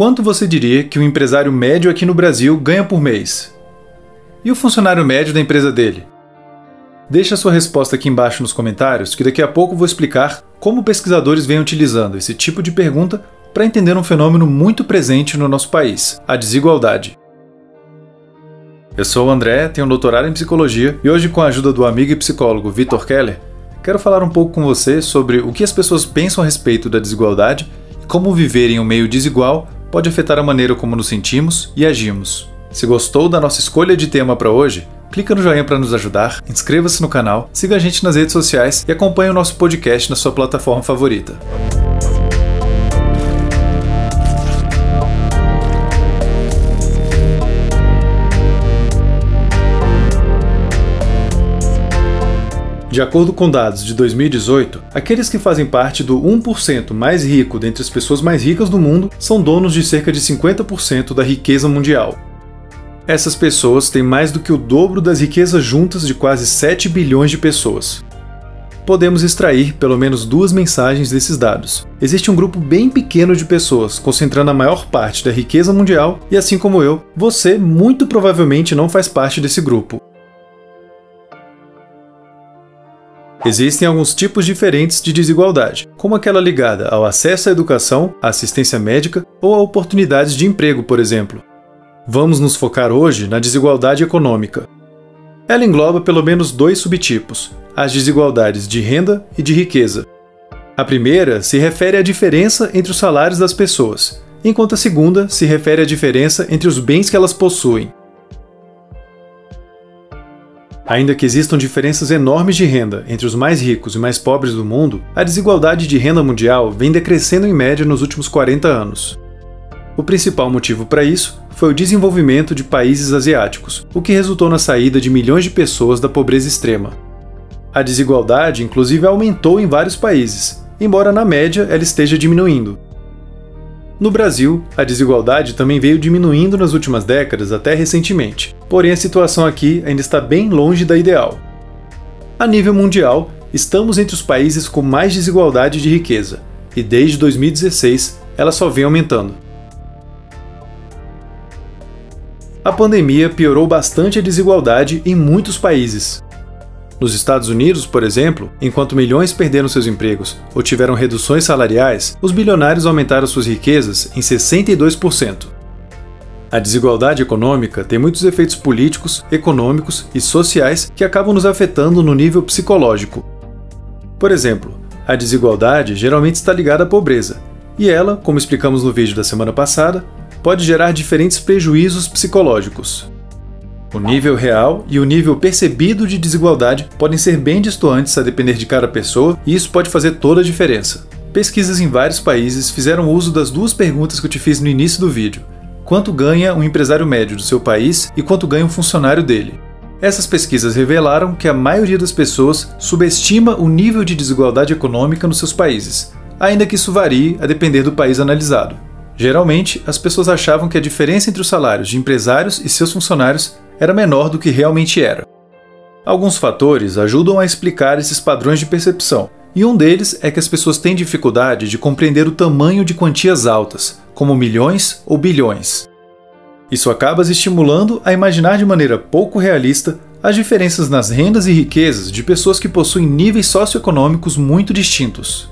quanto você diria que um empresário médio aqui no Brasil ganha por mês? E o funcionário médio da empresa dele? Deixe a sua resposta aqui embaixo nos comentários, que daqui a pouco vou explicar como pesquisadores vêm utilizando esse tipo de pergunta para entender um fenômeno muito presente no nosso país, a desigualdade. Eu sou o André, tenho um doutorado em psicologia e hoje, com a ajuda do amigo e psicólogo Vitor Keller, quero falar um pouco com você sobre o que as pessoas pensam a respeito da desigualdade e como viver em um meio desigual pode afetar a maneira como nos sentimos e agimos. Se gostou da nossa escolha de tema para hoje, clica no joinha para nos ajudar, inscreva-se no canal, siga a gente nas redes sociais e acompanhe o nosso podcast na sua plataforma favorita. De acordo com dados de 2018, aqueles que fazem parte do 1% mais rico dentre as pessoas mais ricas do mundo são donos de cerca de 50% da riqueza mundial. Essas pessoas têm mais do que o dobro das riquezas juntas de quase 7 bilhões de pessoas. Podemos extrair pelo menos duas mensagens desses dados. Existe um grupo bem pequeno de pessoas concentrando a maior parte da riqueza mundial, e assim como eu, você muito provavelmente não faz parte desse grupo. Existem alguns tipos diferentes de desigualdade, como aquela ligada ao acesso à educação, à assistência médica ou a oportunidades de emprego, por exemplo. Vamos nos focar hoje na desigualdade econômica. Ela engloba pelo menos dois subtipos: as desigualdades de renda e de riqueza. A primeira se refere à diferença entre os salários das pessoas, enquanto a segunda se refere à diferença entre os bens que elas possuem. Ainda que existam diferenças enormes de renda entre os mais ricos e mais pobres do mundo, a desigualdade de renda mundial vem decrescendo em média nos últimos 40 anos. O principal motivo para isso foi o desenvolvimento de países asiáticos, o que resultou na saída de milhões de pessoas da pobreza extrema. A desigualdade, inclusive, aumentou em vários países, embora na média ela esteja diminuindo. No Brasil, a desigualdade também veio diminuindo nas últimas décadas até recentemente, porém a situação aqui ainda está bem longe da ideal. A nível mundial, estamos entre os países com mais desigualdade de riqueza, e desde 2016 ela só vem aumentando. A pandemia piorou bastante a desigualdade em muitos países, nos Estados Unidos, por exemplo, enquanto milhões perderam seus empregos ou tiveram reduções salariais, os bilionários aumentaram suas riquezas em 62%. A desigualdade econômica tem muitos efeitos políticos, econômicos e sociais que acabam nos afetando no nível psicológico. Por exemplo, a desigualdade geralmente está ligada à pobreza, e ela, como explicamos no vídeo da semana passada, pode gerar diferentes prejuízos psicológicos. O nível real e o nível percebido de desigualdade podem ser bem distantes a depender de cada pessoa, e isso pode fazer toda a diferença. Pesquisas em vários países fizeram uso das duas perguntas que eu te fiz no início do vídeo: quanto ganha um empresário médio do seu país e quanto ganha um funcionário dele. Essas pesquisas revelaram que a maioria das pessoas subestima o nível de desigualdade econômica nos seus países, ainda que isso varie a depender do país analisado. Geralmente, as pessoas achavam que a diferença entre os salários de empresários e seus funcionários era menor do que realmente era. Alguns fatores ajudam a explicar esses padrões de percepção, e um deles é que as pessoas têm dificuldade de compreender o tamanho de quantias altas, como milhões ou bilhões. Isso acaba as estimulando a imaginar de maneira pouco realista as diferenças nas rendas e riquezas de pessoas que possuem níveis socioeconômicos muito distintos.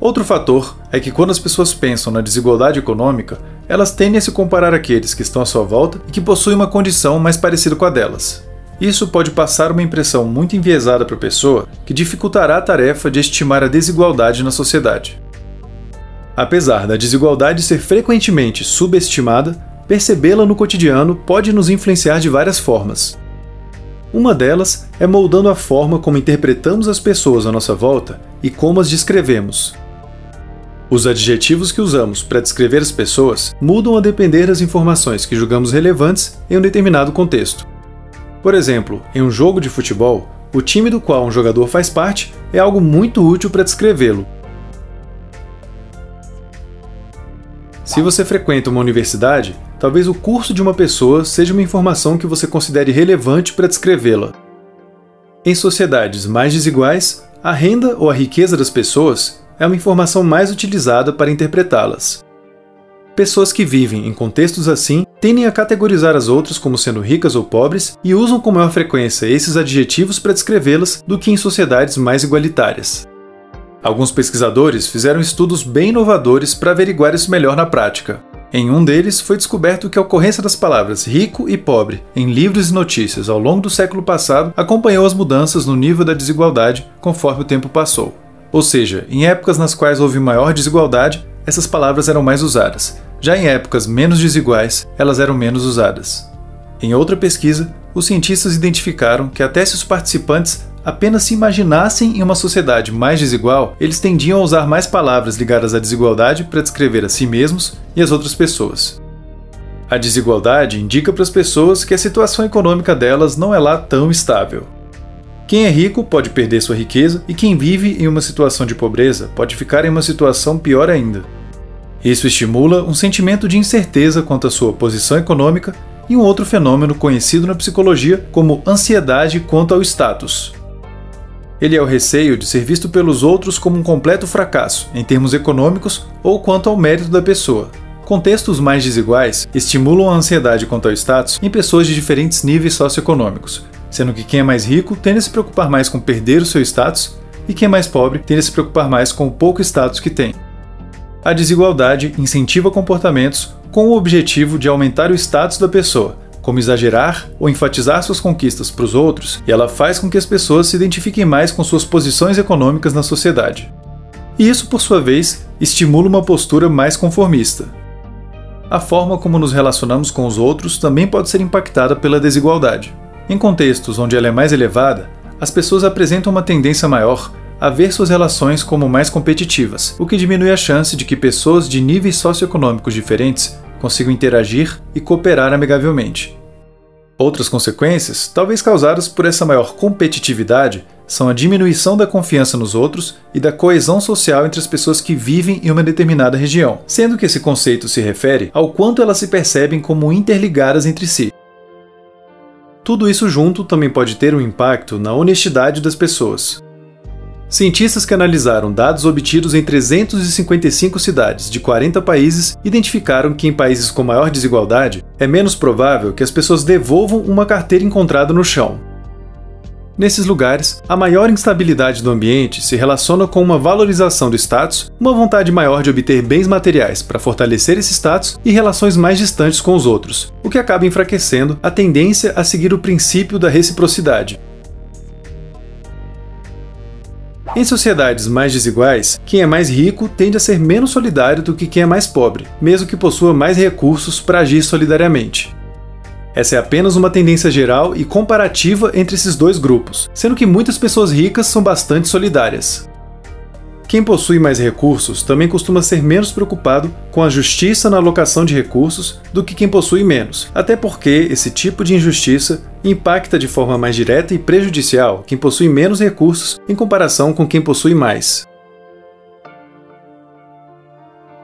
Outro fator é que quando as pessoas pensam na desigualdade econômica, elas tendem a se comparar àqueles que estão à sua volta e que possuem uma condição mais parecida com a delas. Isso pode passar uma impressão muito enviesada para a pessoa que dificultará a tarefa de estimar a desigualdade na sociedade. Apesar da desigualdade ser frequentemente subestimada, percebê-la no cotidiano pode nos influenciar de várias formas. Uma delas é moldando a forma como interpretamos as pessoas à nossa volta e como as descrevemos. Os adjetivos que usamos para descrever as pessoas mudam a depender das informações que julgamos relevantes em um determinado contexto. Por exemplo, em um jogo de futebol, o time do qual um jogador faz parte é algo muito útil para descrevê-lo. Se você frequenta uma universidade, talvez o curso de uma pessoa seja uma informação que você considere relevante para descrevê-la. Em sociedades mais desiguais, a renda ou a riqueza das pessoas é uma informação mais utilizada para interpretá-las. Pessoas que vivem em contextos assim tendem a categorizar as outras como sendo ricas ou pobres e usam com maior frequência esses adjetivos para descrevê-las do que em sociedades mais igualitárias. Alguns pesquisadores fizeram estudos bem inovadores para averiguar isso melhor na prática. Em um deles, foi descoberto que a ocorrência das palavras rico e pobre em livros e notícias ao longo do século passado acompanhou as mudanças no nível da desigualdade conforme o tempo passou. Ou seja, em épocas nas quais houve maior desigualdade, essas palavras eram mais usadas. Já em épocas menos desiguais, elas eram menos usadas. Em outra pesquisa, os cientistas identificaram que até se os participantes apenas se imaginassem em uma sociedade mais desigual, eles tendiam a usar mais palavras ligadas à desigualdade para descrever a si mesmos e as outras pessoas. A desigualdade indica para as pessoas que a situação econômica delas não é lá tão estável. Quem é rico pode perder sua riqueza e quem vive em uma situação de pobreza pode ficar em uma situação pior ainda. Isso estimula um sentimento de incerteza quanto à sua posição econômica e um outro fenômeno conhecido na psicologia como ansiedade quanto ao status. Ele é o receio de ser visto pelos outros como um completo fracasso, em termos econômicos ou quanto ao mérito da pessoa. Contextos mais desiguais estimulam a ansiedade quanto ao status em pessoas de diferentes níveis socioeconômicos, sendo que quem é mais rico tende a se preocupar mais com perder o seu status e quem é mais pobre tende a se preocupar mais com o pouco status que tem. A desigualdade incentiva comportamentos com o objetivo de aumentar o status da pessoa, como exagerar ou enfatizar suas conquistas para os outros, e ela faz com que as pessoas se identifiquem mais com suas posições econômicas na sociedade. E isso, por sua vez, estimula uma postura mais conformista. A forma como nos relacionamos com os outros também pode ser impactada pela desigualdade. Em contextos onde ela é mais elevada, as pessoas apresentam uma tendência maior a ver suas relações como mais competitivas, o que diminui a chance de que pessoas de níveis socioeconômicos diferentes consigam interagir e cooperar amigavelmente. Outras consequências, talvez causadas por essa maior competitividade, são a diminuição da confiança nos outros e da coesão social entre as pessoas que vivem em uma determinada região, sendo que esse conceito se refere ao quanto elas se percebem como interligadas entre si. Tudo isso junto também pode ter um impacto na honestidade das pessoas. Cientistas que analisaram dados obtidos em 355 cidades de 40 países identificaram que em países com maior desigualdade é menos provável que as pessoas devolvam uma carteira encontrada no chão, Nesses lugares, a maior instabilidade do ambiente se relaciona com uma valorização do status, uma vontade maior de obter bens materiais para fortalecer esse status e relações mais distantes com os outros, o que acaba enfraquecendo a tendência a seguir o princípio da reciprocidade. Em sociedades mais desiguais, quem é mais rico tende a ser menos solidário do que quem é mais pobre, mesmo que possua mais recursos para agir solidariamente. Essa é apenas uma tendência geral e comparativa entre esses dois grupos, sendo que muitas pessoas ricas são bastante solidárias. Quem possui mais recursos também costuma ser menos preocupado com a justiça na alocação de recursos do que quem possui menos, até porque esse tipo de injustiça impacta de forma mais direta e prejudicial quem possui menos recursos em comparação com quem possui mais.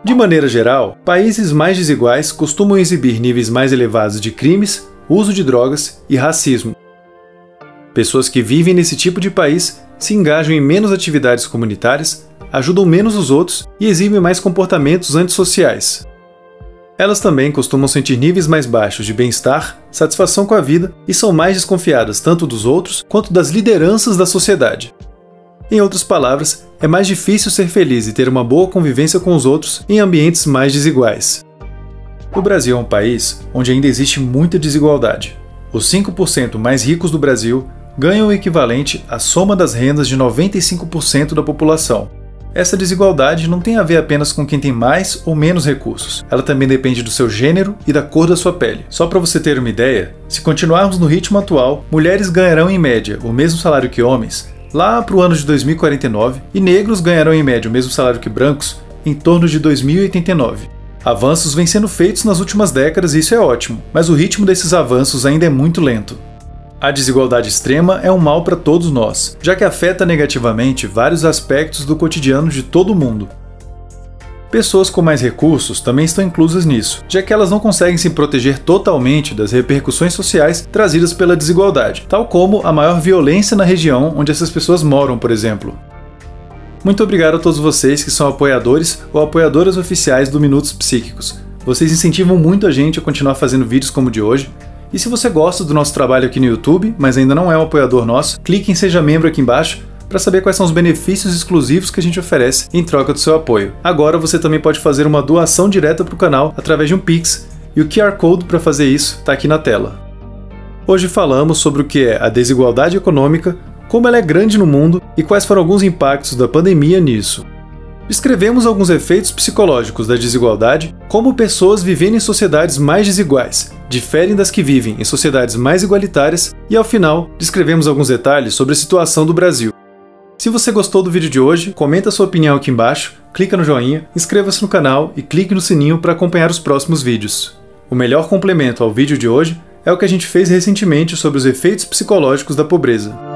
De maneira geral, países mais desiguais costumam exibir níveis mais elevados de crimes, uso de drogas e racismo. Pessoas que vivem nesse tipo de país se engajam em menos atividades comunitárias, ajudam menos os outros e exibem mais comportamentos antissociais. Elas também costumam sentir níveis mais baixos de bem-estar, satisfação com a vida e são mais desconfiadas tanto dos outros quanto das lideranças da sociedade. Em outras palavras, é mais difícil ser feliz e ter uma boa convivência com os outros em ambientes mais desiguais. O Brasil é um país onde ainda existe muita desigualdade. Os 5% mais ricos do Brasil ganham o equivalente à soma das rendas de 95% da população. Essa desigualdade não tem a ver apenas com quem tem mais ou menos recursos, ela também depende do seu gênero e da cor da sua pele. Só para você ter uma ideia, se continuarmos no ritmo atual, mulheres ganharão em média o mesmo salário que homens, lá para o ano de 2049 e negros ganharão em média o mesmo salário que brancos em torno de 2089. Avanços vêm sendo feitos nas últimas décadas e isso é ótimo, mas o ritmo desses avanços ainda é muito lento. A desigualdade extrema é um mal para todos nós, já que afeta negativamente vários aspectos do cotidiano de todo mundo, Pessoas com mais recursos também estão inclusas nisso, já que elas não conseguem se proteger totalmente das repercussões sociais trazidas pela desigualdade, tal como a maior violência na região onde essas pessoas moram, por exemplo. Muito obrigado a todos vocês que são apoiadores ou apoiadoras oficiais do Minutos Psíquicos. Vocês incentivam muito a gente a continuar fazendo vídeos como o de hoje. E se você gosta do nosso trabalho aqui no YouTube, mas ainda não é um apoiador nosso, clique em Seja Membro aqui embaixo para saber quais são os benefícios exclusivos que a gente oferece em troca do seu apoio. Agora você também pode fazer uma doação direta para o canal através de um Pix, e o QR Code para fazer isso está aqui na tela. Hoje falamos sobre o que é a desigualdade econômica, como ela é grande no mundo e quais foram alguns impactos da pandemia nisso. Descrevemos alguns efeitos psicológicos da desigualdade, como pessoas vivendo em sociedades mais desiguais diferem das que vivem em sociedades mais igualitárias, e ao final, descrevemos alguns detalhes sobre a situação do Brasil. Se você gostou do vídeo de hoje, comenta sua opinião aqui embaixo, clica no joinha, inscreva-se no canal e clique no sininho para acompanhar os próximos vídeos. O melhor complemento ao vídeo de hoje é o que a gente fez recentemente sobre os efeitos psicológicos da pobreza.